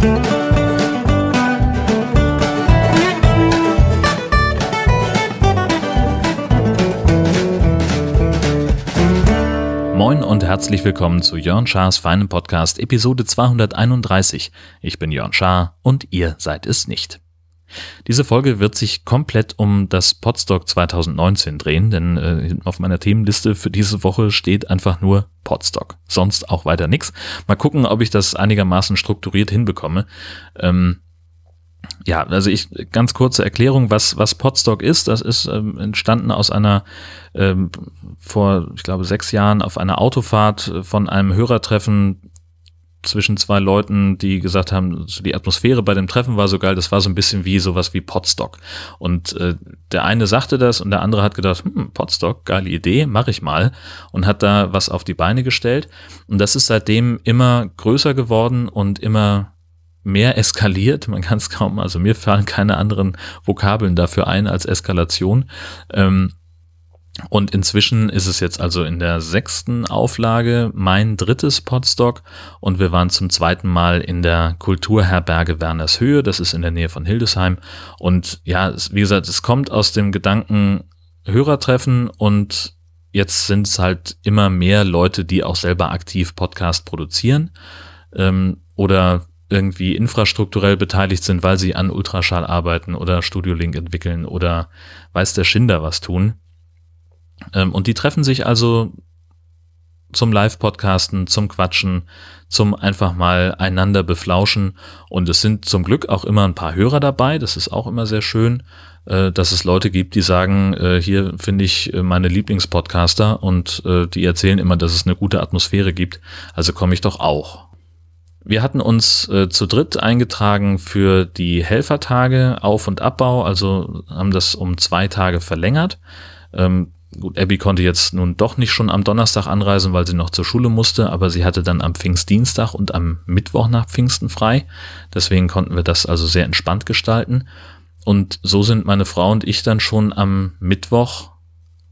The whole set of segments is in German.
Moin und herzlich willkommen zu Jörn Schars feinem Podcast Episode 231. Ich bin Jörn Schaar und ihr seid es nicht. Diese Folge wird sich komplett um das Podstock 2019 drehen, denn äh, auf meiner Themenliste für diese Woche steht einfach nur Podstock. Sonst auch weiter nix. Mal gucken, ob ich das einigermaßen strukturiert hinbekomme. Ähm, ja, also ich ganz kurze Erklärung, was was Podstock ist. Das ist ähm, entstanden aus einer ähm, vor, ich glaube, sechs Jahren auf einer Autofahrt von einem Hörertreffen zwischen zwei Leuten, die gesagt haben, die Atmosphäre bei dem Treffen war so geil, das war so ein bisschen wie sowas wie Podstock. Und äh, der eine sagte das und der andere hat gedacht, hm, Podstock, geile Idee, mache ich mal und hat da was auf die Beine gestellt. Und das ist seitdem immer größer geworden und immer mehr eskaliert. Man kann es kaum, also mir fallen keine anderen Vokabeln dafür ein als Eskalation. Ähm, und inzwischen ist es jetzt also in der sechsten Auflage mein drittes Podstock und wir waren zum zweiten Mal in der Kulturherberge Wernershöhe, das ist in der Nähe von Hildesheim. Und ja, wie gesagt, es kommt aus dem Gedanken Hörertreffen und jetzt sind es halt immer mehr Leute, die auch selber aktiv Podcast produzieren ähm, oder irgendwie infrastrukturell beteiligt sind, weil sie an Ultraschall arbeiten oder Studio Link entwickeln oder weiß der Schinder was tun. Ähm, und die treffen sich also zum Live-Podcasten, zum Quatschen, zum einfach mal einander beflauschen. Und es sind zum Glück auch immer ein paar Hörer dabei. Das ist auch immer sehr schön, äh, dass es Leute gibt, die sagen, äh, hier finde ich äh, meine Lieblingspodcaster und die erzählen immer, dass es eine gute Atmosphäre gibt. Also komme ich doch auch. Wir hatten uns äh, zu dritt eingetragen für die Helfertage Auf- und Abbau, also haben das um zwei Tage verlängert. Ähm, Gut, Abby konnte jetzt nun doch nicht schon am Donnerstag anreisen, weil sie noch zur Schule musste, aber sie hatte dann am Pfingstdienstag und am Mittwoch nach Pfingsten frei. Deswegen konnten wir das also sehr entspannt gestalten. Und so sind meine Frau und ich dann schon am Mittwoch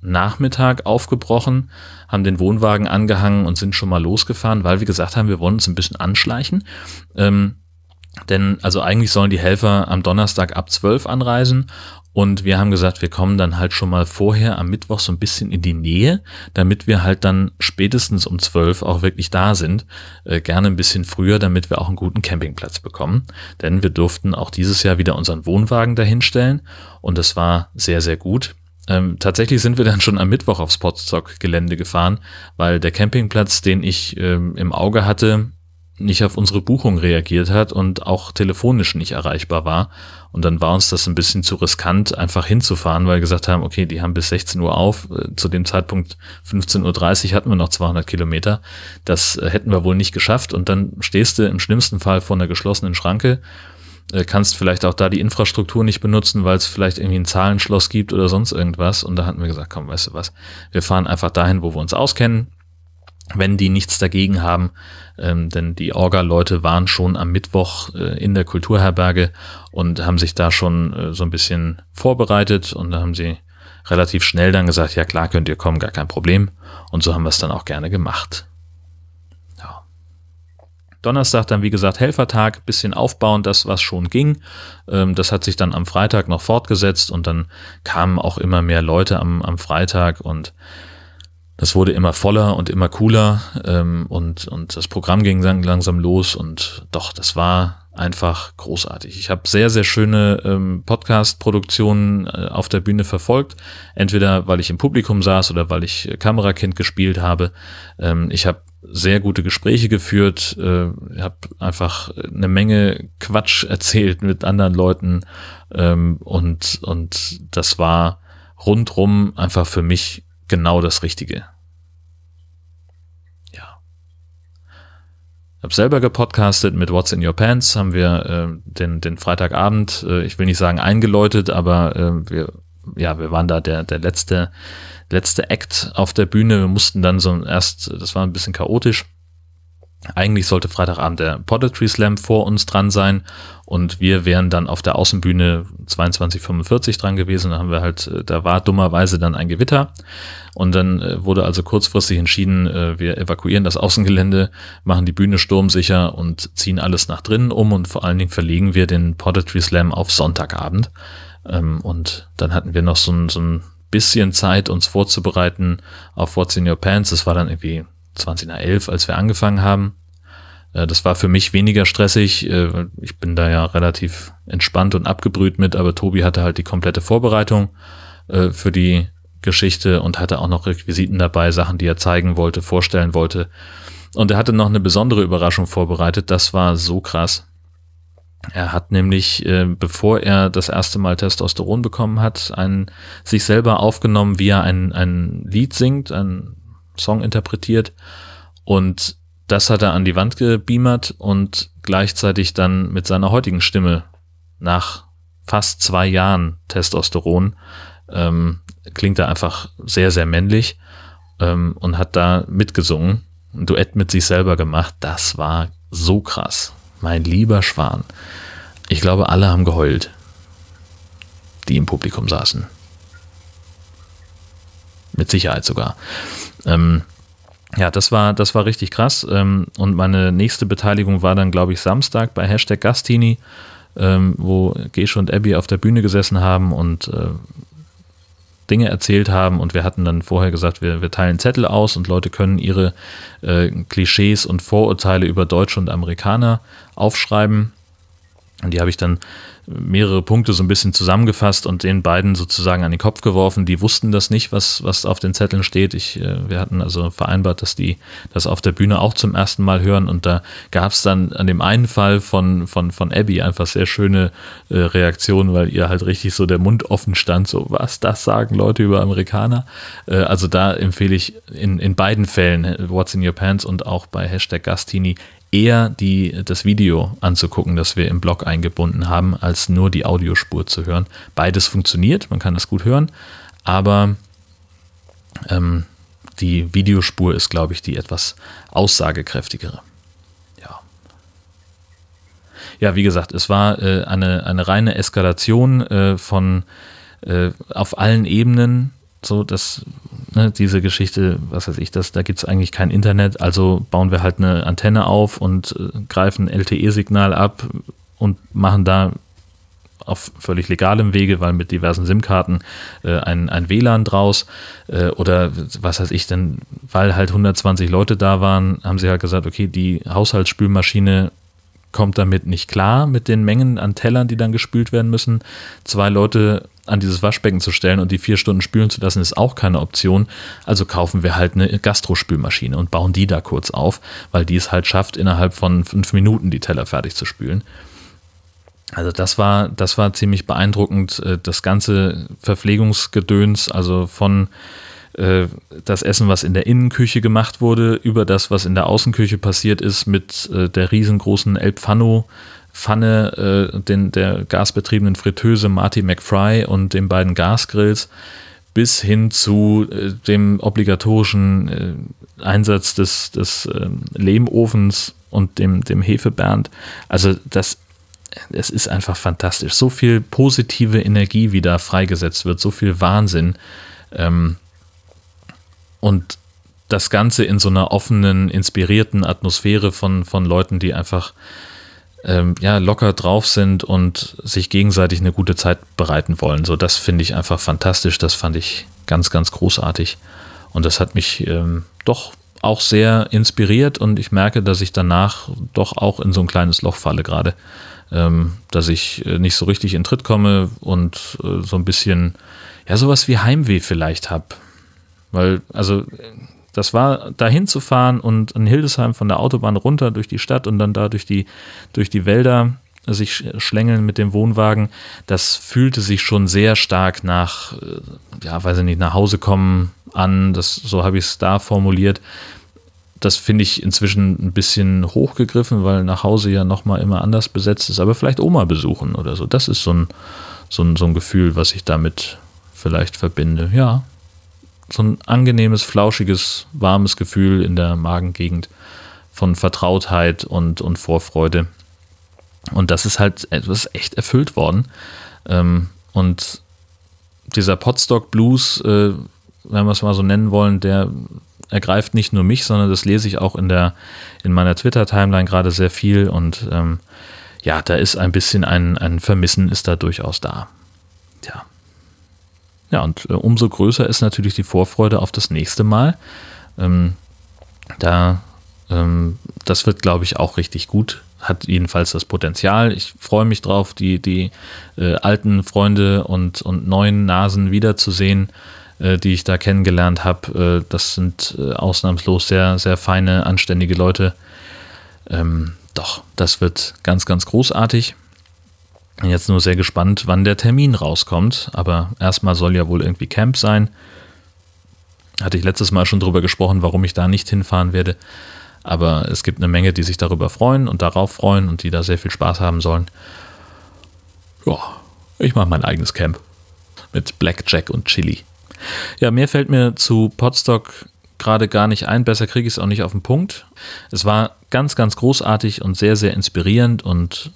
Nachmittag aufgebrochen, haben den Wohnwagen angehangen und sind schon mal losgefahren, weil wir gesagt haben, wir wollen uns ein bisschen anschleichen. Ähm, denn also eigentlich sollen die Helfer am Donnerstag ab 12 anreisen und wir haben gesagt, wir kommen dann halt schon mal vorher am Mittwoch so ein bisschen in die Nähe, damit wir halt dann spätestens um zwölf auch wirklich da sind. Äh, gerne ein bisschen früher, damit wir auch einen guten Campingplatz bekommen. Denn wir durften auch dieses Jahr wieder unseren Wohnwagen dahinstellen und das war sehr, sehr gut. Ähm, tatsächlich sind wir dann schon am Mittwoch aufs Potstock-Gelände gefahren, weil der Campingplatz, den ich ähm, im Auge hatte, nicht auf unsere Buchung reagiert hat und auch telefonisch nicht erreichbar war. Und dann war uns das ein bisschen zu riskant, einfach hinzufahren, weil wir gesagt haben, okay, die haben bis 16 Uhr auf. Äh, zu dem Zeitpunkt 15.30 Uhr hatten wir noch 200 Kilometer. Das äh, hätten wir wohl nicht geschafft. Und dann stehst du im schlimmsten Fall vor einer geschlossenen Schranke, äh, kannst vielleicht auch da die Infrastruktur nicht benutzen, weil es vielleicht irgendwie ein Zahlenschloss gibt oder sonst irgendwas. Und da hatten wir gesagt, komm, weißt du was, wir fahren einfach dahin, wo wir uns auskennen wenn die nichts dagegen haben, ähm, denn die Orga-Leute waren schon am Mittwoch äh, in der Kulturherberge und haben sich da schon äh, so ein bisschen vorbereitet und da haben sie relativ schnell dann gesagt, ja klar, könnt ihr kommen, gar kein Problem. Und so haben wir es dann auch gerne gemacht. Ja. Donnerstag dann, wie gesagt, Helfertag, bisschen aufbauen, das was schon ging. Ähm, das hat sich dann am Freitag noch fortgesetzt und dann kamen auch immer mehr Leute am, am Freitag und das wurde immer voller und immer cooler ähm, und, und das Programm ging langsam los und doch, das war einfach großartig. Ich habe sehr, sehr schöne ähm, Podcast-Produktionen äh, auf der Bühne verfolgt, entweder weil ich im Publikum saß oder weil ich Kamerakind gespielt habe. Ähm, ich habe sehr gute Gespräche geführt, äh, habe einfach eine Menge Quatsch erzählt mit anderen Leuten ähm, und, und das war rundrum einfach für mich genau das Richtige. Ja. Ich habe selber gepodcastet mit What's in Your Pants, haben wir äh, den, den Freitagabend, äh, ich will nicht sagen eingeläutet, aber äh, wir, ja, wir waren da der, der letzte, letzte Act auf der Bühne. Wir mussten dann so erst, das war ein bisschen chaotisch, Eigentlich sollte Freitagabend der Poetry Slam vor uns dran sein und wir wären dann auf der Außenbühne 2245 dran gewesen. Da haben wir halt, äh, da war dummerweise dann ein Gewitter und dann äh, wurde also kurzfristig entschieden, äh, wir evakuieren das Außengelände, machen die Bühne sturmsicher und ziehen alles nach drinnen um und vor allen Dingen verlegen wir den Poetry Slam auf Sonntagabend. Ähm, und dann hatten wir noch so ein, so ein bisschen Zeit, uns vorzubereiten auf What's in Your Pants. Das war dann irgendwie 20 nach 11, als wir angefangen haben. Äh, das war für mich weniger stressig. Äh, ich bin da ja relativ entspannt und abgebrüht mit, aber Tobi hatte halt die komplette Vorbereitung äh, für die Geschichte und hatte auch noch Requisiten dabei, Sachen, die er zeigen wollte, vorstellen wollte. Und er hatte noch eine besondere Überraschung vorbereitet. Das war so krass. Er hat nämlich, bevor er das erste Mal Testosteron bekommen hat, ein, sich selber aufgenommen, wie er ein, ein Lied singt, ein Song interpretiert und das hat er an die Wand gebeamert und gleichzeitig dann mit seiner heutigen Stimme nach fast zwei Jahren Testosteron ähm, klingt er einfach sehr, sehr männlich ähm, und hat da mitgesungen, ein Duett mit sich selber gemacht. Das war so krass. Mein lieber Schwan. Ich glaube, alle haben geheult, die im Publikum saßen. Mit Sicherheit sogar. Ähm, ja, das war, das war richtig krass. Ähm, und meine nächste Beteiligung war dann, glaube ich, Samstag bei Hashtag Gastini, ähm, wo Gesche und Abby auf der Bühne gesessen haben und äh, Dinge erzählt haben. Und wir hatten dann vorher gesagt, wir, wir teilen Zettel aus und Leute können ihre äh, Klischees und Vorurteile über Deutsche und Amerikaner aufschreiben. Und die habe ich dann mehrere Punkte so ein bisschen zusammengefasst und den beiden sozusagen an den Kopf geworfen. Die wussten das nicht, was, was auf den Zetteln steht. Ich, äh, wir hatten also vereinbart, dass die das auf der Bühne auch zum ersten Mal hören. Und da gab es dann an dem einen Fall von, von, von Abby einfach sehr schöne äh, Reaktionen, weil ihr halt richtig so der Mund offen stand, so was, das sagen Leute über Amerikaner. Äh, also da empfehle ich in, in beiden Fällen, What's in Your Pants und auch bei Hashtag Gastini, eher die, das Video anzugucken, das wir im Blog eingebunden haben, als nur die Audiospur zu hören. Beides funktioniert, man kann das gut hören, aber ähm, die Videospur ist, glaube ich, die etwas aussagekräftigere. Ja. Ja, wie gesagt, es war äh, eine, eine reine Eskalation äh, von äh, auf allen Ebenen so, dass ne, diese Geschichte, was weiß ich, das, da gibt es eigentlich kein Internet, also bauen wir halt eine Antenne auf und äh, greifen LTE-Signal ab und machen da auf völlig legalem Wege, weil mit diversen SIM-Karten äh, ein, ein WLAN draus äh, oder was weiß ich denn, weil halt 120 Leute da waren, haben sie halt gesagt, okay, die Haushaltsspülmaschine kommt damit nicht klar mit den Mengen an Tellern, die dann gespült werden müssen. Zwei Leute an dieses Waschbecken zu stellen und die vier Stunden spülen zu lassen, ist auch keine Option. Also kaufen wir halt eine Gastrospülmaschine und bauen die da kurz auf, weil die es halt schafft, innerhalb von fünf Minuten die Teller fertig zu spülen. Also das war, das war ziemlich beeindruckend. Äh, das ganze Verpflegungsgedöns, also von das Essen, was in der Innenküche gemacht wurde, über das, was in der Außenküche passiert ist, mit äh, der riesengroßen El Pfanno Pfanne, äh, der gasbetriebenen Fritteuse Marty McFry und den beiden Gasgrills bis hin zu äh, dem obligatorischen äh, Einsatz des, des äh, Lehmofens und dem, dem Hefebernd. Also das, es ist einfach fantastisch. So viel positive Energie, wie da freigesetzt wird, so viel Wahnsinn. Ähm, und das Ganze in so einer offenen, inspirierten Atmosphäre von, von Leuten, die einfach ähm, ja, locker drauf sind und sich gegenseitig eine gute Zeit bereiten wollen. So, das finde ich einfach fantastisch. Das fand ich ganz, ganz großartig. Und das hat mich ähm, doch auch sehr inspiriert und ich merke, dass ich danach doch auch in so ein kleines Loch falle gerade. Ähm, dass ich äh, nicht so richtig in Tritt komme und äh, so ein bisschen, ja, sowas wie Heimweh vielleicht habe. Weil, also das war dahin zu fahren und in Hildesheim von der Autobahn runter durch die Stadt und dann da durch die, durch die Wälder sich schlängeln mit dem Wohnwagen, das fühlte sich schon sehr stark nach, äh, ja, weiß ich nicht, nach Hause kommen an. Das, so habe ich es da formuliert. Das finde ich inzwischen ein bisschen hochgegriffen, weil nach Hause ja nochmal immer anders besetzt ist. Aber vielleicht Oma besuchen oder so. Das ist so ein, so ein, so ein Gefühl, was ich damit vielleicht verbinde. Ja, so ein angenehmes, flauschiges, warmes Gefühl in der Magengegend von Vertrautheit und, und Vorfreude. Und das ist halt etwas echt erfüllt worden. Ähm, und dieser Podstock Blues, äh, wenn wir es mal so nennen wollen, der ergreift nicht nur mich, sondern das lese ich auch in der in meiner Twitter-Timeline gerade sehr viel und ähm, ja, da ist ein bisschen ein, ein Vermissen ist da durchaus da. Ja, und äh, umso größer ist natürlich die Vorfreude auf das nächste Mal. Ähm, da, ähm, das wird, glaube ich, auch richtig gut. Hat jedenfalls das Potenzial. Ich freue mich drauf, die, die äh, alten Freunde und, und neuen Nasen wiederzusehen, äh, die ich da kennengelernt habe. Äh, das sind äh, ausnahmslos sehr, sehr feine, anständige Leute. Ähm, doch, das wird ganz, ganz großartig. Jetzt nur sehr gespannt, wann der Termin rauskommt. Aber erstmal soll ja wohl irgendwie Camp sein. Hatte ich letztes Mal schon drüber gesprochen, warum ich da nicht hinfahren werde. Aber es gibt eine Menge, die sich darüber freuen und darauf freuen und die da sehr viel Spaß haben sollen. Ja, ich mache mein eigenes Camp. Mit Blackjack und Chili. Ja, mehr fällt mir zu Podstock gerade gar nicht ein. Besser kriege ich es auch nicht auf den Punkt. Es war ganz, ganz großartig und sehr, sehr inspirierend und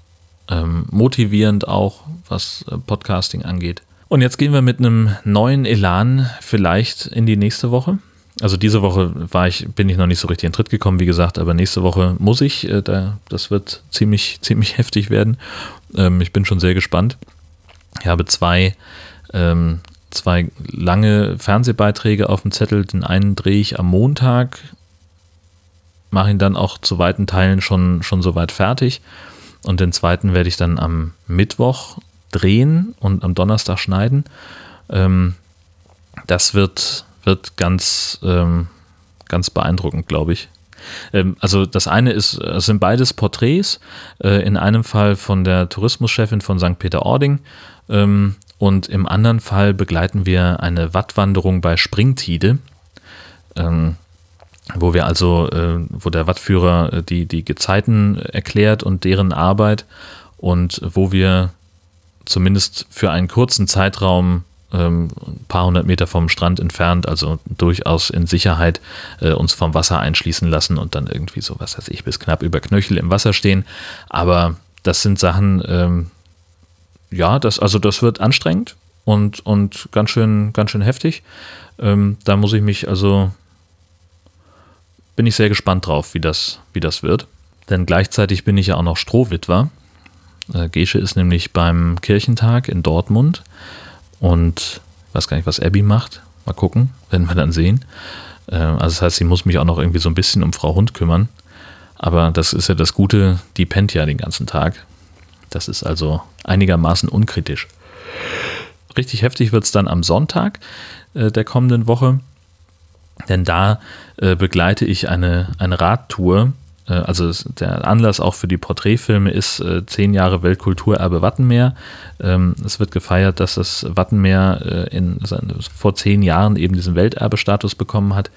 ähm, motivierend auch, was äh, Podcasting angeht. Und jetzt gehen wir mit einem neuen Elan vielleicht in die nächste Woche. Also diese Woche war ich, bin ich noch nicht so richtig in Tritt gekommen, wie gesagt, aber nächste Woche muss ich. Äh, da, das wird ziemlich, ziemlich heftig werden. Ähm, ich bin schon sehr gespannt. Ich habe zwei, ähm, zwei lange Fernsehbeiträge auf dem Zettel. Den einen drehe ich am Montag, mache ihn dann auch zu weiten Teilen schon, schon soweit fertig. Und den zweiten werde ich dann am Mittwoch drehen und am Donnerstag schneiden. Ähm, das wird, wird ganz, ähm, ganz beeindruckend, glaube ich. Ähm, also das eine ist, es sind beides Porträts, äh, in einem Fall von der Tourismuschefin von St. Peter-Ording ähm, und im anderen Fall begleiten wir eine Wattwanderung bei Springtide. Ähm, wo wir also, äh, wo der Wattführer äh, die, die Gezeiten erklärt und deren Arbeit und wo wir zumindest für einen kurzen Zeitraum ähm, ein paar hundert Meter vom Strand entfernt, also durchaus in Sicherheit äh, uns vom Wasser einschließen lassen und dann irgendwie so, was weiß ich, bis knapp über Knöchel im Wasser stehen. Aber das sind Sachen, ähm, ja, das, also das wird anstrengend und, und ganz schön, ganz schön heftig. Ähm, da muss ich mich also, bin ich sehr gespannt drauf, wie das, wie das wird. Denn gleichzeitig bin ich ja auch noch Strohwitwer. Äh, Gesche ist nämlich beim Kirchentag in Dortmund und weiß gar nicht, was Abby macht. Mal gucken, werden wir dann sehen. Äh, also das heißt, sie muss mich auch noch irgendwie so ein bisschen um Frau Hund kümmern. Aber das ist ja das Gute, die pennt ja den ganzen Tag. Das ist also einigermaßen unkritisch. Richtig heftig wird es dann am Sonntag äh, der kommenden Woche, denn da äh, begleite ich eine, eine Radtour äh, also der Anlass auch für die Porträtfilme ist äh, zehn Jahre Weltkulturerbe Wattenmeer. Ähm, es wird gefeiert, dass das Wattenmeer äh, in, vor zehn Jahren eben diesen Welterbestatus bekommen hat.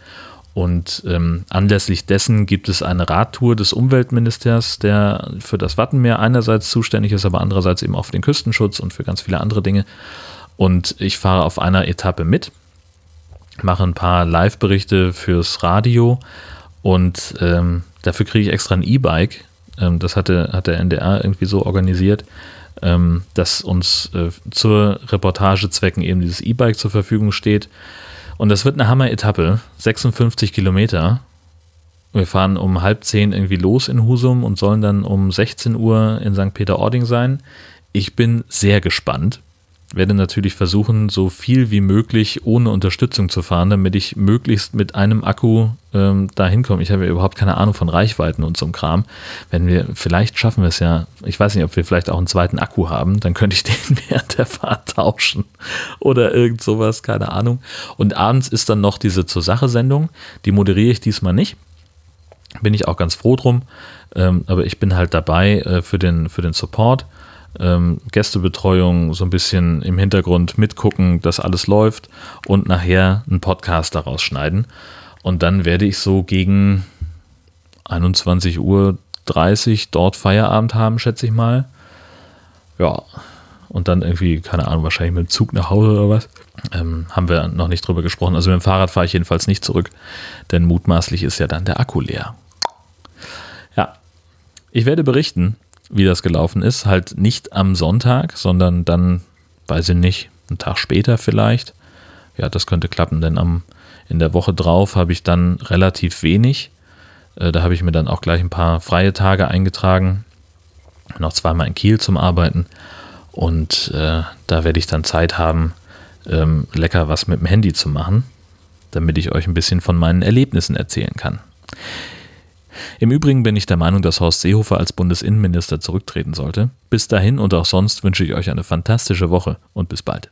Und ähm, anlässlich dessen gibt es eine Radtour des Umweltministers, der für das Wattenmeer einerseits zuständig ist, aber andererseits eben auch für den Küstenschutz und für ganz viele andere Dinge. Und ich fahre auf einer Etappe mit, mache ein paar Live-Berichte fürs Radio und ähm, Dafür kriege ich extra ein E-Bike. Ähm, das hatte, hat der NDR irgendwie so organisiert, ähm, dass uns äh, zur Reportagezwecken eben dieses E-Bike zur Verfügung steht. Und das wird eine Hammer-Etappe, 56 Kilometer. Wir fahren um halb zehn irgendwie los in Husum und sollen dann um 16 Uhr in St. Peter-Ording sein. Ich bin sehr gespannt werde natürlich versuchen, so viel wie möglich ohne Unterstützung zu fahren, damit ich möglichst mit einem Akku ähm, da hinkomme. Ich habe ja überhaupt keine Ahnung von Reichweiten und so Kram. Wenn wir, vielleicht schaffen wir es ja, ich weiß nicht, ob wir vielleicht auch einen zweiten Akku haben, dann könnte ich den während der Fahrt tauschen oder irgend sowas, keine Ahnung. Und abends ist dann noch diese Zur-Sache-Sendung, die moderiere ich diesmal nicht. Bin ich auch ganz froh drum. Ähm, aber ich bin halt dabei äh, für, den, für den Support ähm, Gästebetreuung so ein bisschen im Hintergrund mitgucken, dass alles läuft und nachher einen Podcast daraus schneiden. Und dann werde ich so gegen 21 Uhr 30 dort Feierabend haben, schätze ich mal. Ja, und dann irgendwie, keine Ahnung, wahrscheinlich mit dem Zug nach Hause oder was. Ähm, haben wir noch nicht drüber gesprochen. Also mit dem Fahrrad fahre ich jedenfalls nicht zurück, denn mutmaßlich ist ja dann der Akku leer. Ich werde berichten, wie das gelaufen ist. Halt nicht am Sonntag, sondern dann, weiß ich nicht, einen Tag später vielleicht. Ja, das könnte klappen, denn am, in der Woche drauf habe ich dann relativ wenig. Äh, da habe ich mir dann auch gleich ein paar freie Tage eingetragen. Noch zweimal in Kiel zum Arbeiten. Und äh, da werde ich dann Zeit haben, ähm, lecker was mit dem Handy zu machen, damit ich euch ein bisschen von meinen Erlebnissen erzählen kann. Im Übrigen bin ich der Meinung, dass Horst Seehofer als Bundesinnenminister zurücktreten sollte. Bis dahin und auch sonst wünsche ich euch eine fantastische Woche und bis bald.